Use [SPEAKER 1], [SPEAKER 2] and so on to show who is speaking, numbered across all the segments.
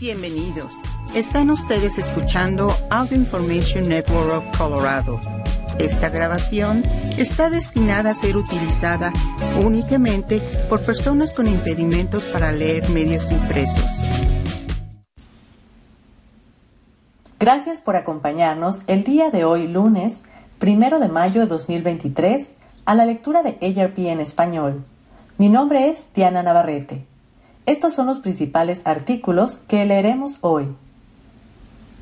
[SPEAKER 1] Bienvenidos. Están ustedes escuchando Audio Information Network of Colorado. Esta grabación está destinada a ser utilizada únicamente por personas con impedimentos para leer medios impresos.
[SPEAKER 2] Gracias por acompañarnos el día de hoy, lunes, primero de mayo de 2023, a la lectura de ARP en español. Mi nombre es Diana Navarrete. Estos son los principales artículos que leeremos hoy.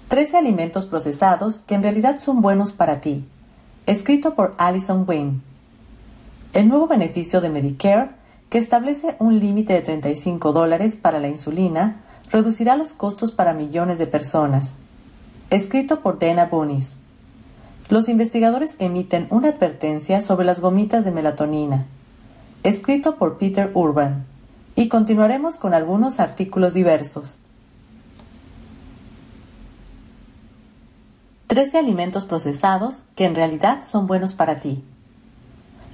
[SPEAKER 2] 13 alimentos procesados que en realidad son buenos para ti. Escrito por Alison Wayne. El nuevo beneficio de Medicare, que establece un límite de 35 dólares para la insulina, reducirá los costos para millones de personas. Escrito por Dana Bunis. Los investigadores emiten una advertencia sobre las gomitas de melatonina. Escrito por Peter Urban y continuaremos con algunos artículos diversos. 13 alimentos procesados que en realidad son buenos para ti.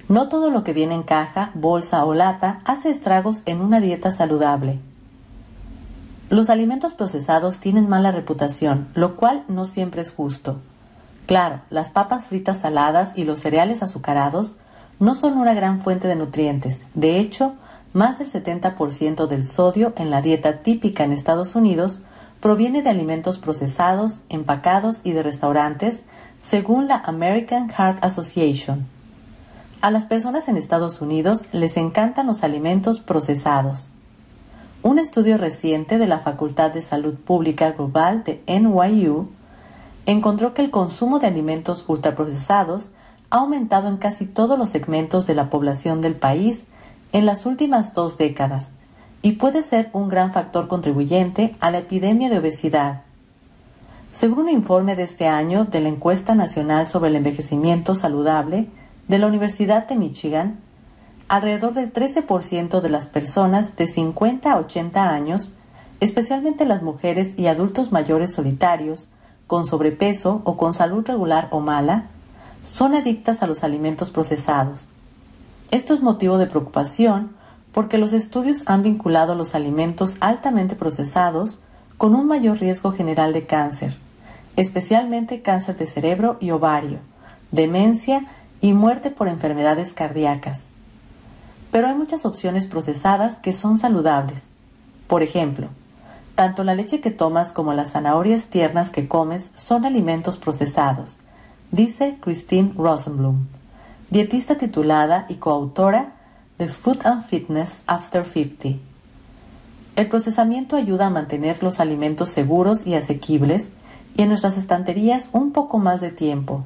[SPEAKER 2] No todo lo que viene en caja, bolsa o lata hace estragos en una dieta saludable. Los alimentos procesados tienen mala reputación, lo cual no siempre es justo. Claro, las papas fritas saladas y los cereales azucarados no son una gran fuente de nutrientes. De hecho, más del 70% del sodio en la dieta típica en Estados Unidos proviene de alimentos procesados, empacados y de restaurantes, según la American Heart Association. A las personas en Estados Unidos les encantan los alimentos procesados. Un estudio reciente de la Facultad de Salud Pública Global de NYU encontró que el consumo de alimentos ultraprocesados ha aumentado en casi todos los segmentos de la población del país en las últimas dos décadas y puede ser un gran factor contribuyente a la epidemia de obesidad. Según un informe de este año de la Encuesta Nacional sobre el Envejecimiento Saludable de la Universidad de Michigan, alrededor del 13% de las personas de 50 a 80 años, especialmente las mujeres y adultos mayores solitarios, con sobrepeso o con salud regular o mala, son adictas a los alimentos procesados esto es motivo de preocupación porque los estudios han vinculado los alimentos altamente procesados con un mayor riesgo general de cáncer, especialmente cáncer de cerebro y ovario, demencia y muerte por enfermedades cardíacas. Pero hay muchas opciones procesadas que son saludables. Por ejemplo, tanto la leche que tomas como las zanahorias tiernas que comes son alimentos procesados, dice Christine Rosenblum dietista titulada y coautora de Food and Fitness After 50. El procesamiento ayuda a mantener los alimentos seguros y asequibles y en nuestras estanterías un poco más de tiempo.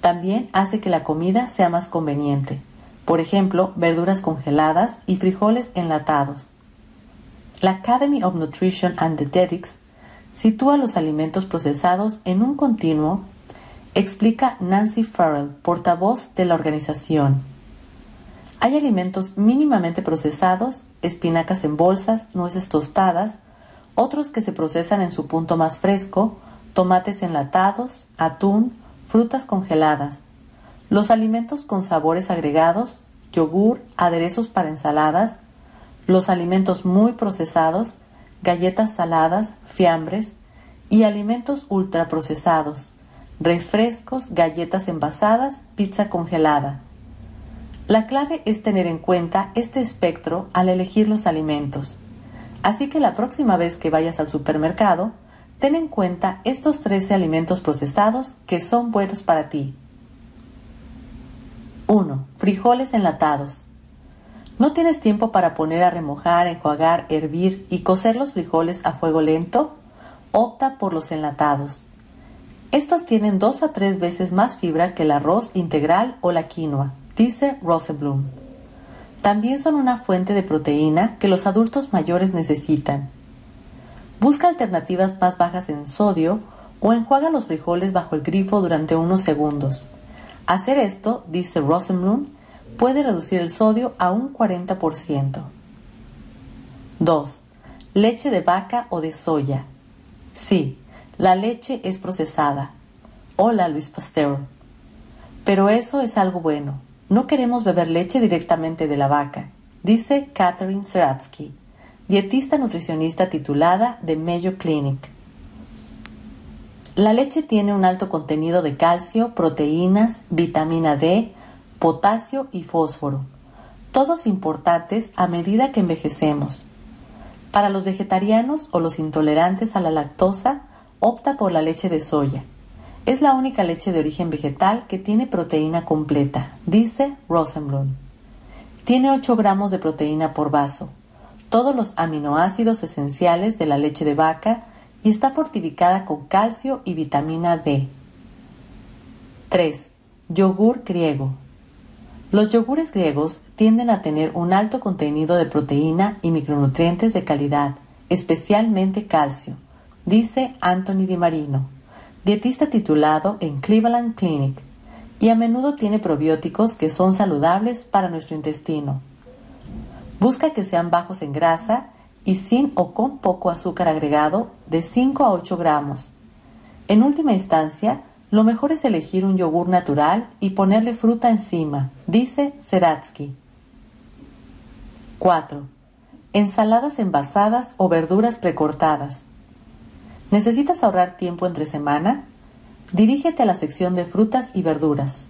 [SPEAKER 2] También hace que la comida sea más conveniente, por ejemplo, verduras congeladas y frijoles enlatados. La Academy of Nutrition and Dietetics sitúa los alimentos procesados en un continuo explica Nancy Farrell, portavoz de la organización. Hay alimentos mínimamente procesados, espinacas en bolsas, nueces tostadas, otros que se procesan en su punto más fresco, tomates enlatados, atún, frutas congeladas. Los alimentos con sabores agregados, yogur, aderezos para ensaladas, los alimentos muy procesados, galletas saladas, fiambres y alimentos ultraprocesados, refrescos, galletas envasadas, pizza congelada. La clave es tener en cuenta este espectro al elegir los alimentos. Así que la próxima vez que vayas al supermercado, ten en cuenta estos 13 alimentos procesados que son buenos para ti. 1. Frijoles enlatados. ¿No tienes tiempo para poner a remojar, enjuagar, hervir y cocer los frijoles a fuego lento? Opta por los enlatados. Estos tienen dos a tres veces más fibra que el arroz integral o la quinoa, dice Rosenblum. También son una fuente de proteína que los adultos mayores necesitan. Busca alternativas más bajas en sodio o enjuaga los frijoles bajo el grifo durante unos segundos. Hacer esto, dice Rosenblum, puede reducir el sodio a un 40%. 2. Leche de vaca o de soya. Sí, la leche es procesada. Hola, Luis Pasteur. Pero eso es algo bueno. No queremos beber leche directamente de la vaca, dice Catherine Seratsky, dietista nutricionista titulada de Mayo Clinic. La leche tiene un alto contenido de calcio, proteínas, vitamina D, potasio y fósforo, todos importantes a medida que envejecemos. Para los vegetarianos o los intolerantes a la lactosa, opta por la leche de soya. Es la única leche de origen vegetal que tiene proteína completa, dice Rosenblum. Tiene 8 gramos de proteína por vaso, todos los aminoácidos esenciales de la leche de vaca y está fortificada con calcio y vitamina D. 3. Yogur griego. Los yogures griegos tienden a tener un alto contenido de proteína y micronutrientes de calidad, especialmente calcio, dice Anthony Di Marino, dietista titulado en Cleveland Clinic, y a menudo tiene probióticos que son saludables para nuestro intestino. Busca que sean bajos en grasa y sin o con poco azúcar agregado de 5 a 8 gramos. En última instancia, lo mejor es elegir un yogur natural y ponerle fruta encima, dice Seratsky. 4. Ensaladas envasadas o verduras precortadas. ¿Necesitas ahorrar tiempo entre semana? Dirígete a la sección de frutas y verduras.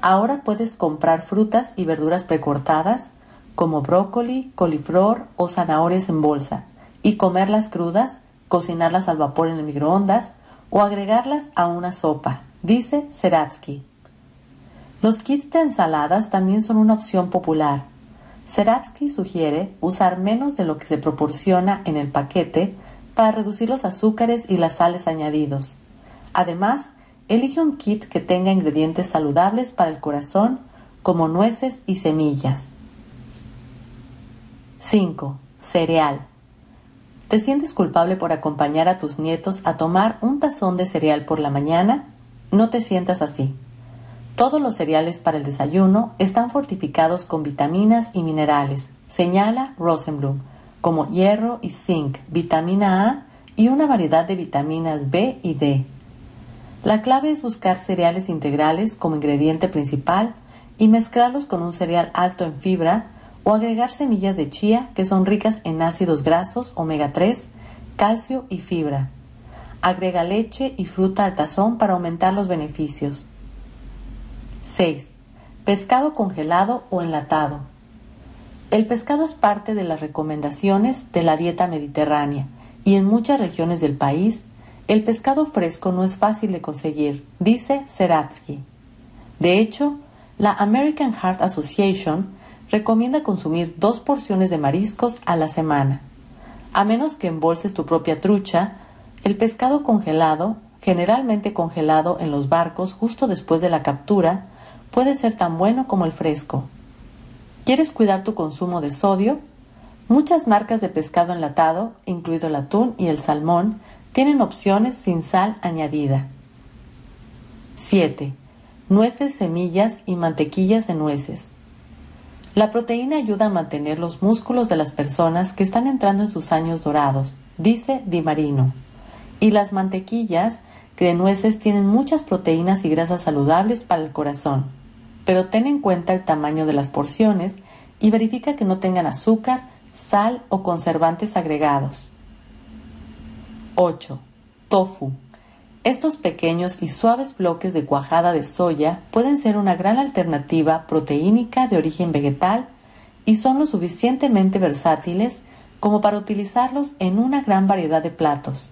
[SPEAKER 2] Ahora puedes comprar frutas y verduras precortadas como brócoli, coliflor o zanahorias en bolsa y comerlas crudas, cocinarlas al vapor en el microondas o agregarlas a una sopa, dice Seratsky. Los kits de ensaladas también son una opción popular. Seratsky sugiere usar menos de lo que se proporciona en el paquete para reducir los azúcares y las sales añadidos. Además, elige un kit que tenga ingredientes saludables para el corazón como nueces y semillas. 5. Cereal. ¿Te sientes culpable por acompañar a tus nietos a tomar un tazón de cereal por la mañana? No te sientas así. Todos los cereales para el desayuno están fortificados con vitaminas y minerales, señala Rosenblum, como hierro y zinc, vitamina A y una variedad de vitaminas B y D. La clave es buscar cereales integrales como ingrediente principal y mezclarlos con un cereal alto en fibra o agregar semillas de chía que son ricas en ácidos grasos omega 3, calcio y fibra. Agrega leche y fruta al tazón para aumentar los beneficios. 6. Pescado congelado o enlatado. El pescado es parte de las recomendaciones de la dieta mediterránea y en muchas regiones del país el pescado fresco no es fácil de conseguir, dice Seratsky. De hecho, la American Heart Association recomienda consumir dos porciones de mariscos a la semana. A menos que embolses tu propia trucha, el pescado congelado, generalmente congelado en los barcos justo después de la captura, puede ser tan bueno como el fresco. ¿Quieres cuidar tu consumo de sodio? Muchas marcas de pescado enlatado, incluido el atún y el salmón, tienen opciones sin sal añadida. 7. Nueces, semillas y mantequillas de nueces. La proteína ayuda a mantener los músculos de las personas que están entrando en sus años dorados, dice Di Marino. Y las mantequillas de nueces tienen muchas proteínas y grasas saludables para el corazón. Pero ten en cuenta el tamaño de las porciones y verifica que no tengan azúcar, sal o conservantes agregados. 8. Tofu. Estos pequeños y suaves bloques de cuajada de soya pueden ser una gran alternativa proteínica de origen vegetal y son lo suficientemente versátiles como para utilizarlos en una gran variedad de platos.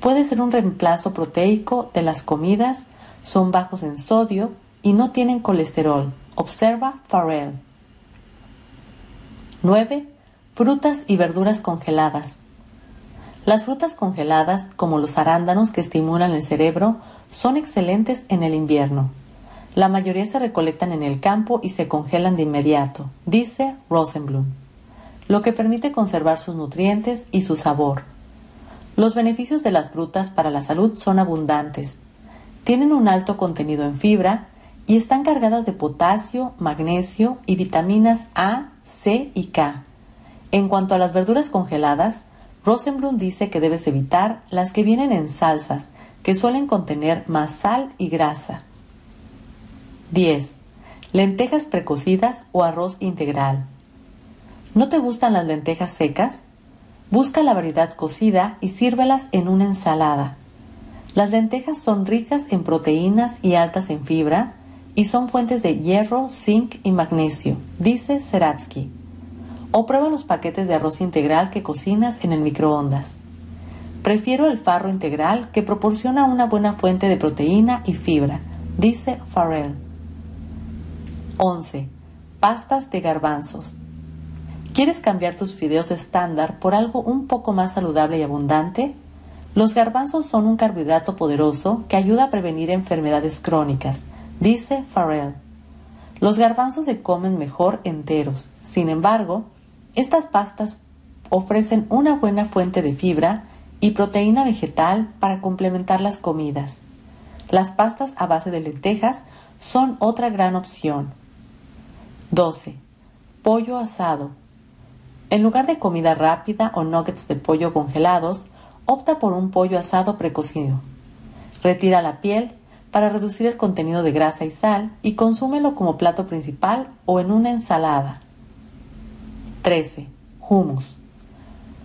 [SPEAKER 2] Puede ser un reemplazo proteico de las comidas, son bajos en sodio y no tienen colesterol. Observa Farrell. 9. Frutas y verduras congeladas. Las frutas congeladas, como los arándanos que estimulan el cerebro, son excelentes en el invierno. La mayoría se recolectan en el campo y se congelan de inmediato, dice Rosenblum, lo que permite conservar sus nutrientes y su sabor. Los beneficios de las frutas para la salud son abundantes. Tienen un alto contenido en fibra y están cargadas de potasio, magnesio y vitaminas A, C y K. En cuanto a las verduras congeladas, Rosenblum dice que debes evitar las que vienen en salsas, que suelen contener más sal y grasa. 10. Lentejas precocidas o arroz integral. ¿No te gustan las lentejas secas? Busca la variedad cocida y sírvelas en una ensalada. Las lentejas son ricas en proteínas y altas en fibra y son fuentes de hierro, zinc y magnesio, dice Seratsky. O prueba los paquetes de arroz integral que cocinas en el microondas. Prefiero el farro integral que proporciona una buena fuente de proteína y fibra, dice Farrell. 11. Pastas de garbanzos. ¿Quieres cambiar tus fideos estándar por algo un poco más saludable y abundante? Los garbanzos son un carbohidrato poderoso que ayuda a prevenir enfermedades crónicas, dice Farrell. Los garbanzos se comen mejor enteros. Sin embargo, estas pastas ofrecen una buena fuente de fibra y proteína vegetal para complementar las comidas. Las pastas a base de lentejas son otra gran opción. 12. Pollo asado. En lugar de comida rápida o nuggets de pollo congelados, opta por un pollo asado precocido. Retira la piel para reducir el contenido de grasa y sal y consúmelo como plato principal o en una ensalada. 13. Hummus.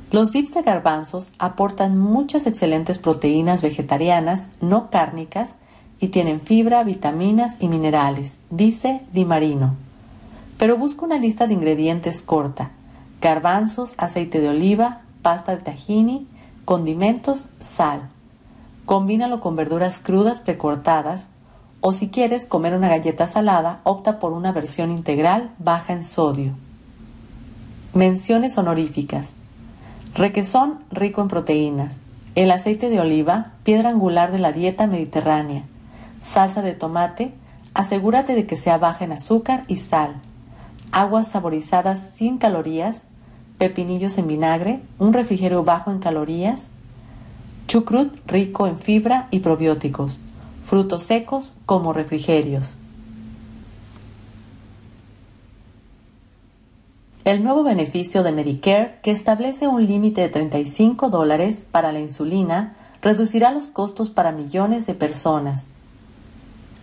[SPEAKER 2] Los dips de garbanzos aportan muchas excelentes proteínas vegetarianas no cárnicas y tienen fibra, vitaminas y minerales, dice Di Marino. Pero busca una lista de ingredientes corta: garbanzos, aceite de oliva, pasta de tahini, condimentos, sal. Combínalo con verduras crudas precortadas o si quieres comer una galleta salada, opta por una versión integral baja en sodio. Menciones honoríficas. Requesón rico en proteínas. El aceite de oliva, piedra angular de la dieta mediterránea. Salsa de tomate, asegúrate de que sea baja en azúcar y sal. Aguas saborizadas sin calorías, pepinillos en vinagre, un refrigerio bajo en calorías, chucrut rico en fibra y probióticos, frutos secos como refrigerios. El nuevo beneficio de Medicare, que establece un límite de 35 dólares para la insulina, reducirá los costos para millones de personas.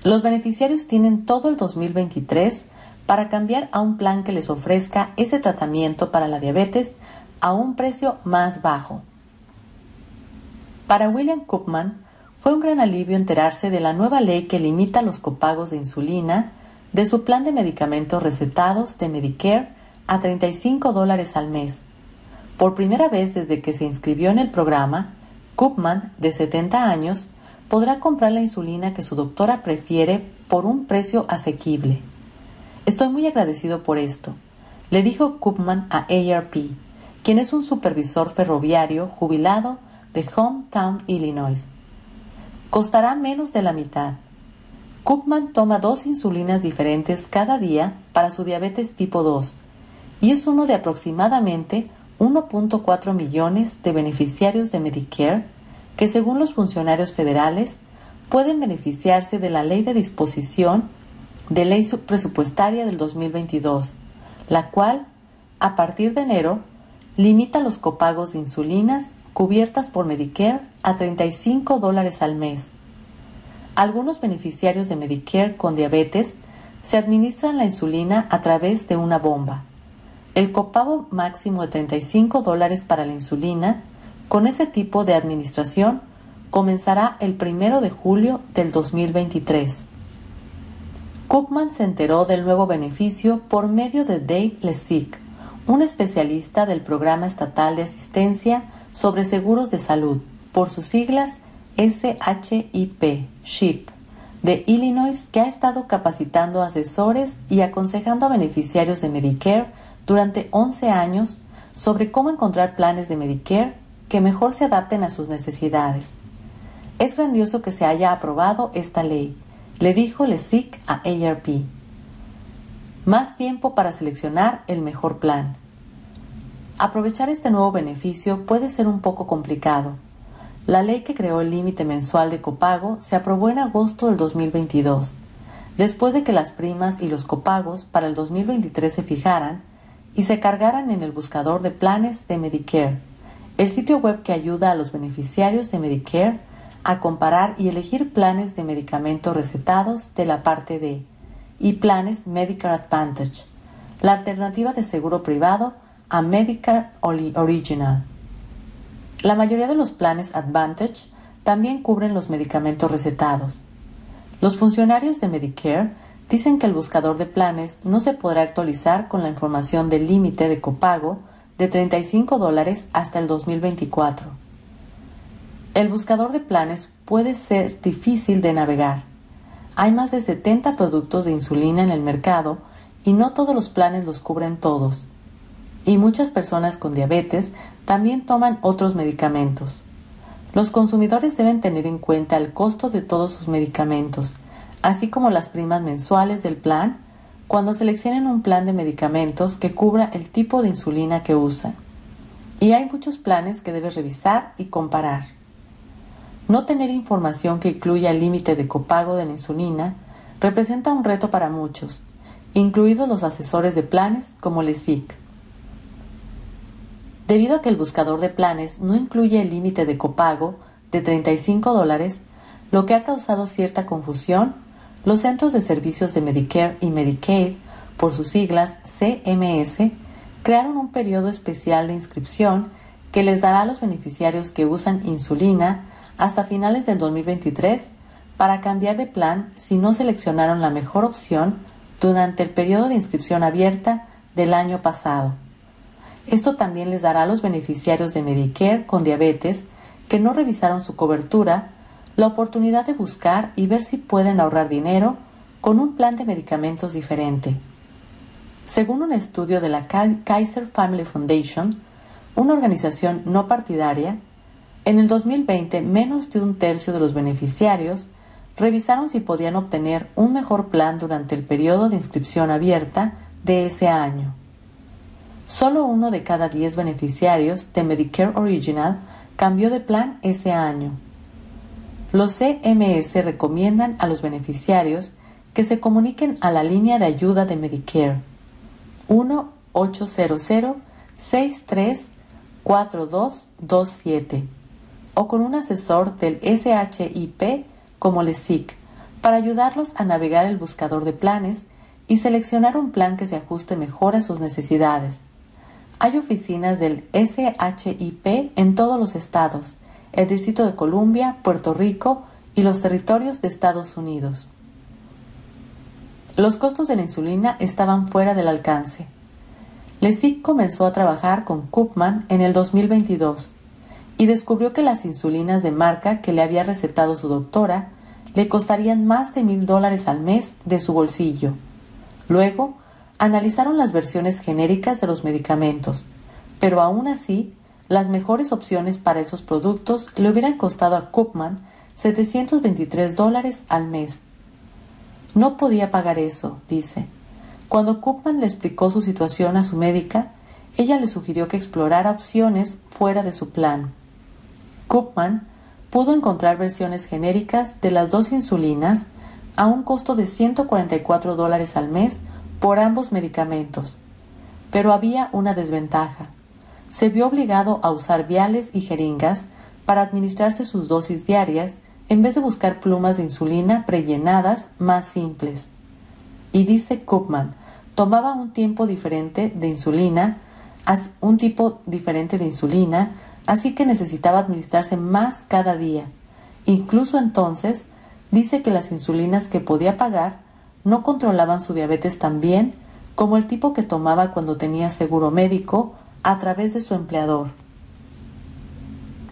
[SPEAKER 2] Los beneficiarios tienen todo el 2023 para cambiar a un plan que les ofrezca ese tratamiento para la diabetes a un precio más bajo. Para William Koopman fue un gran alivio enterarse de la nueva ley que limita los copagos de insulina de su plan de medicamentos recetados de Medicare a 35 dólares al mes. Por primera vez desde que se inscribió en el programa, Koopman, de 70 años, podrá comprar la insulina que su doctora prefiere por un precio asequible. Estoy muy agradecido por esto, le dijo Koopman a ARP, quien es un supervisor ferroviario jubilado de Hometown, Illinois. Costará menos de la mitad. Koopman toma dos insulinas diferentes cada día para su diabetes tipo 2 y es uno de aproximadamente 1.4 millones de beneficiarios de Medicare que según los funcionarios federales pueden beneficiarse de la ley de disposición de ley presupuestaria del 2022, la cual, a partir de enero, limita los copagos de insulinas cubiertas por Medicare a 35 dólares al mes. Algunos beneficiarios de Medicare con diabetes se administran la insulina a través de una bomba. El copago máximo de 35 dólares para la insulina con ese tipo de administración comenzará el primero de julio del 2023. Cookman se enteró del nuevo beneficio por medio de Dave Lesick, un especialista del Programa Estatal de Asistencia sobre Seguros de Salud, por sus siglas SHIP, SHIP, de Illinois, que ha estado capacitando asesores y aconsejando a beneficiarios de Medicare durante 11 años sobre cómo encontrar planes de Medicare que mejor se adapten a sus necesidades. Es grandioso que se haya aprobado esta ley le dijo Lesic a ARP. Más tiempo para seleccionar el mejor plan. Aprovechar este nuevo beneficio puede ser un poco complicado. La ley que creó el límite mensual de copago se aprobó en agosto del 2022, después de que las primas y los copagos para el 2023 se fijaran y se cargaran en el buscador de planes de Medicare, el sitio web que ayuda a los beneficiarios de Medicare a comparar y elegir planes de medicamentos recetados de la parte D y planes Medicare Advantage, la alternativa de seguro privado a Medicare Original. La mayoría de los planes Advantage también cubren los medicamentos recetados. Los funcionarios de Medicare dicen que el buscador de planes no se podrá actualizar con la información del límite de copago de 35 dólares hasta el 2024. El buscador de planes puede ser difícil de navegar. Hay más de 70 productos de insulina en el mercado y no todos los planes los cubren todos. Y muchas personas con diabetes también toman otros medicamentos. Los consumidores deben tener en cuenta el costo de todos sus medicamentos, así como las primas mensuales del plan, cuando seleccionen un plan de medicamentos que cubra el tipo de insulina que usan. Y hay muchos planes que debes revisar y comparar. No tener información que incluya el límite de copago de la insulina representa un reto para muchos, incluidos los asesores de planes como LESIC. Debido a que el buscador de planes no incluye el límite de copago de 35 dólares, lo que ha causado cierta confusión, los Centros de Servicios de Medicare y Medicaid, por sus siglas CMS, crearon un periodo especial de inscripción que les dará a los beneficiarios que usan insulina hasta finales del 2023 para cambiar de plan si no seleccionaron la mejor opción durante el periodo de inscripción abierta del año pasado. Esto también les dará a los beneficiarios de Medicare con diabetes que no revisaron su cobertura la oportunidad de buscar y ver si pueden ahorrar dinero con un plan de medicamentos diferente. Según un estudio de la Kaiser Family Foundation, una organización no partidaria, en el 2020 menos de un tercio de los beneficiarios revisaron si podían obtener un mejor plan durante el periodo de inscripción abierta de ese año. Solo uno de cada diez beneficiarios de Medicare Original cambió de plan ese año. Los CMS recomiendan a los beneficiarios que se comuniquen a la línea de ayuda de Medicare 1-800-634227 o con un asesor del SHIP como LESIC para ayudarlos a navegar el buscador de planes y seleccionar un plan que se ajuste mejor a sus necesidades. Hay oficinas del SHIP en todos los estados, el Distrito de Columbia, Puerto Rico y los territorios de Estados Unidos. Los costos de la insulina estaban fuera del alcance. Lesic comenzó a trabajar con Koopman en el 2022 y descubrió que las insulinas de marca que le había recetado su doctora le costarían más de mil dólares al mes de su bolsillo. Luego, analizaron las versiones genéricas de los medicamentos, pero aún así, las mejores opciones para esos productos le hubieran costado a Koopman 723 dólares al mes. No podía pagar eso, dice. Cuando Koopman le explicó su situación a su médica, ella le sugirió que explorara opciones fuera de su plan. Koopman pudo encontrar versiones genéricas de las dos insulinas a un costo de 144 dólares al mes por ambos medicamentos. Pero había una desventaja. Se vio obligado a usar viales y jeringas para administrarse sus dosis diarias en vez de buscar plumas de insulina prellenadas más simples. Y dice Koopman, tomaba un tiempo diferente de insulina, un tipo diferente de insulina, así que necesitaba administrarse más cada día. Incluso entonces, dice que las insulinas que podía pagar no controlaban su diabetes tan bien como el tipo que tomaba cuando tenía seguro médico a través de su empleador.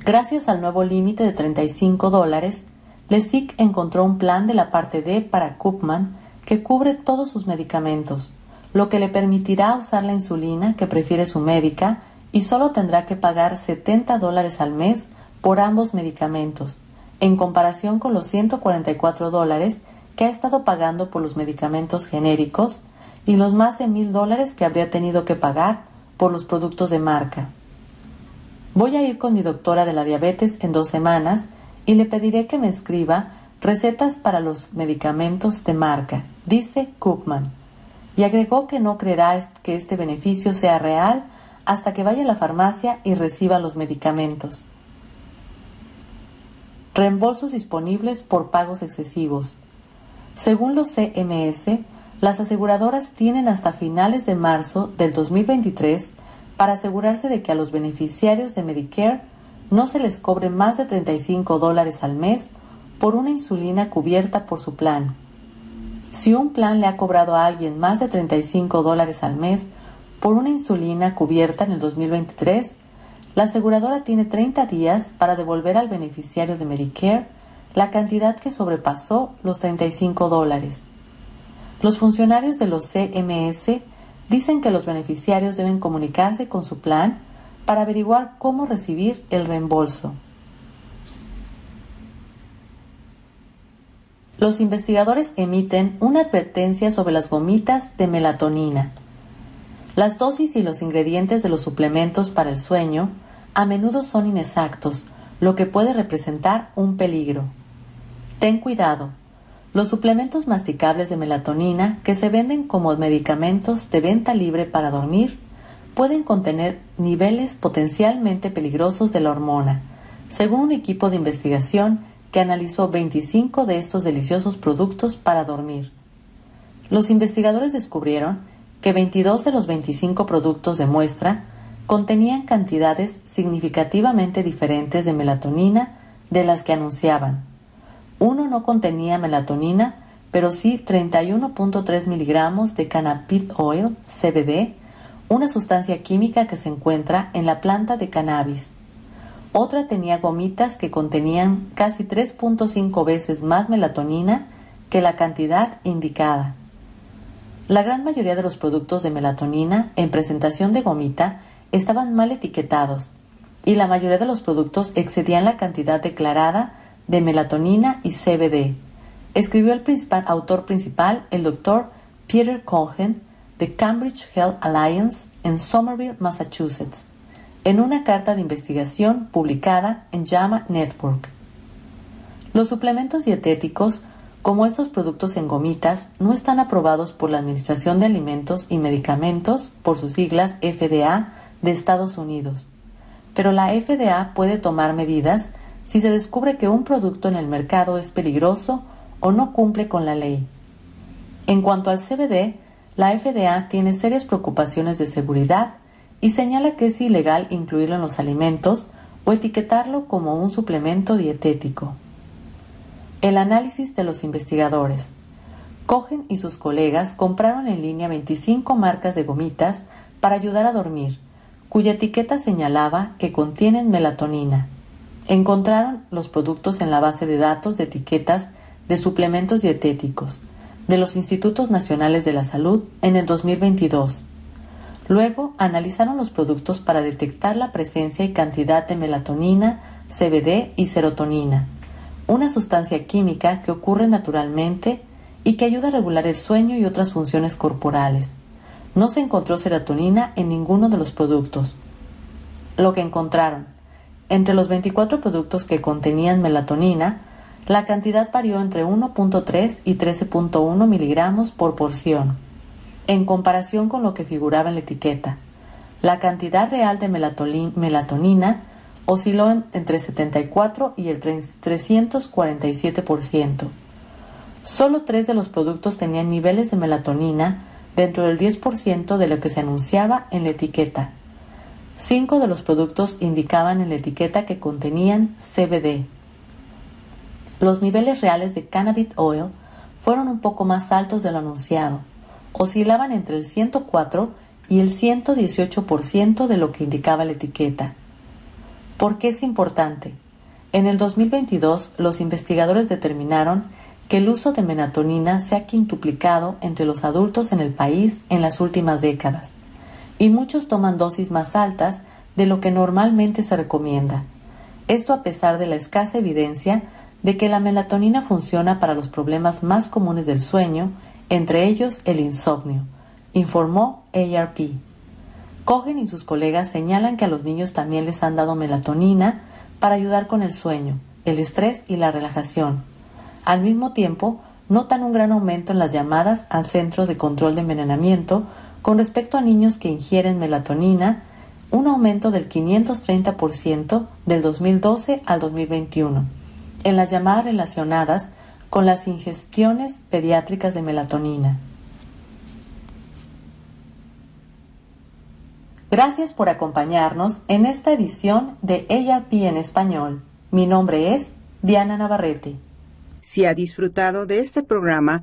[SPEAKER 2] Gracias al nuevo límite de 35 dólares, Lesic encontró un plan de la parte D para Koopman que cubre todos sus medicamentos, lo que le permitirá usar la insulina que prefiere su médica y solo tendrá que pagar 70 dólares al mes por ambos medicamentos, en comparación con los 144 dólares que ha estado pagando por los medicamentos genéricos y los más de mil dólares que habría tenido que pagar por los productos de marca. Voy a ir con mi doctora de la diabetes en dos semanas y le pediré que me escriba recetas para los medicamentos de marca, dice Koopman, y agregó que no creerá que este beneficio sea real hasta que vaya a la farmacia y reciba los medicamentos. Reembolsos disponibles por pagos excesivos. Según los CMS, las aseguradoras tienen hasta finales de marzo del 2023 para asegurarse de que a los beneficiarios de Medicare no se les cobre más de 35 dólares al mes por una insulina cubierta por su plan. Si un plan le ha cobrado a alguien más de 35 dólares al mes por una insulina cubierta en el 2023, la aseguradora tiene 30 días para devolver al beneficiario de Medicare la cantidad que sobrepasó los 35 dólares. Los funcionarios de los CMS dicen que los beneficiarios deben comunicarse con su plan para averiguar cómo recibir el reembolso. Los investigadores emiten una advertencia sobre las gomitas de melatonina. Las dosis y los ingredientes de los suplementos para el sueño a menudo son inexactos, lo que puede representar un peligro. Ten cuidado. Los suplementos masticables de melatonina que se venden como medicamentos de venta libre para dormir pueden contener niveles potencialmente peligrosos de la hormona, según un equipo de investigación que analizó 25 de estos deliciosos productos para dormir. Los investigadores descubrieron que 22 de los 25 productos de muestra contenían cantidades significativamente diferentes de melatonina de las que anunciaban. Uno no contenía melatonina, pero sí 31.3 miligramos de cannabis oil, CBD, una sustancia química que se encuentra en la planta de cannabis. Otra tenía gomitas que contenían casi 3.5 veces más melatonina que la cantidad indicada. La gran mayoría de los productos de melatonina en presentación de gomita estaban mal etiquetados y la mayoría de los productos excedían la cantidad declarada de melatonina y CBD, escribió el principal, autor principal, el doctor Peter Cohen, de Cambridge Health Alliance en Somerville, Massachusetts, en una carta de investigación publicada en JAMA Network. Los suplementos dietéticos como estos productos en gomitas no están aprobados por la Administración de Alimentos y Medicamentos, por sus siglas FDA, de Estados Unidos. Pero la FDA puede tomar medidas si se descubre que un producto en el mercado es peligroso o no cumple con la ley. En cuanto al CBD, la FDA tiene serias preocupaciones de seguridad y señala que es ilegal incluirlo en los alimentos o etiquetarlo como un suplemento dietético. El análisis de los investigadores. Cogen y sus colegas compraron en línea 25 marcas de gomitas para ayudar a dormir, cuya etiqueta señalaba que contienen melatonina. Encontraron los productos en la base de datos de etiquetas de suplementos dietéticos de los Institutos Nacionales de la Salud en el 2022. Luego analizaron los productos para detectar la presencia y cantidad de melatonina, CBD y serotonina una sustancia química que ocurre naturalmente y que ayuda a regular el sueño y otras funciones corporales. No se encontró serotonina en ninguno de los productos. Lo que encontraron, entre los 24 productos que contenían melatonina, la cantidad varió entre 1.3 y 13.1 miligramos por porción, en comparación con lo que figuraba en la etiqueta. La cantidad real de melatonina osciló entre 74 y el 347%. Solo tres de los productos tenían niveles de melatonina dentro del 10% de lo que se anunciaba en la etiqueta. Cinco de los productos indicaban en la etiqueta que contenían CBD. Los niveles reales de cannabis oil fueron un poco más altos de lo anunciado. Oscilaban entre el 104 y el 118% de lo que indicaba la etiqueta. ¿Por qué es importante? En el 2022, los investigadores determinaron que el uso de melatonina se ha quintuplicado entre los adultos en el país en las últimas décadas, y muchos toman dosis más altas de lo que normalmente se recomienda. Esto a pesar de la escasa evidencia de que la melatonina funciona para los problemas más comunes del sueño, entre ellos el insomnio, informó ARP. Cogen y sus colegas señalan que a los niños también les han dado melatonina para ayudar con el sueño, el estrés y la relajación. Al mismo tiempo, notan un gran aumento en las llamadas al centro de control de envenenamiento con respecto a niños que ingieren melatonina, un aumento del 530% del 2012 al 2021, en las llamadas relacionadas con las ingestiones pediátricas de melatonina. Gracias por acompañarnos en esta edición de ARP en español. Mi nombre es Diana Navarrete.
[SPEAKER 1] Si ha disfrutado de este programa,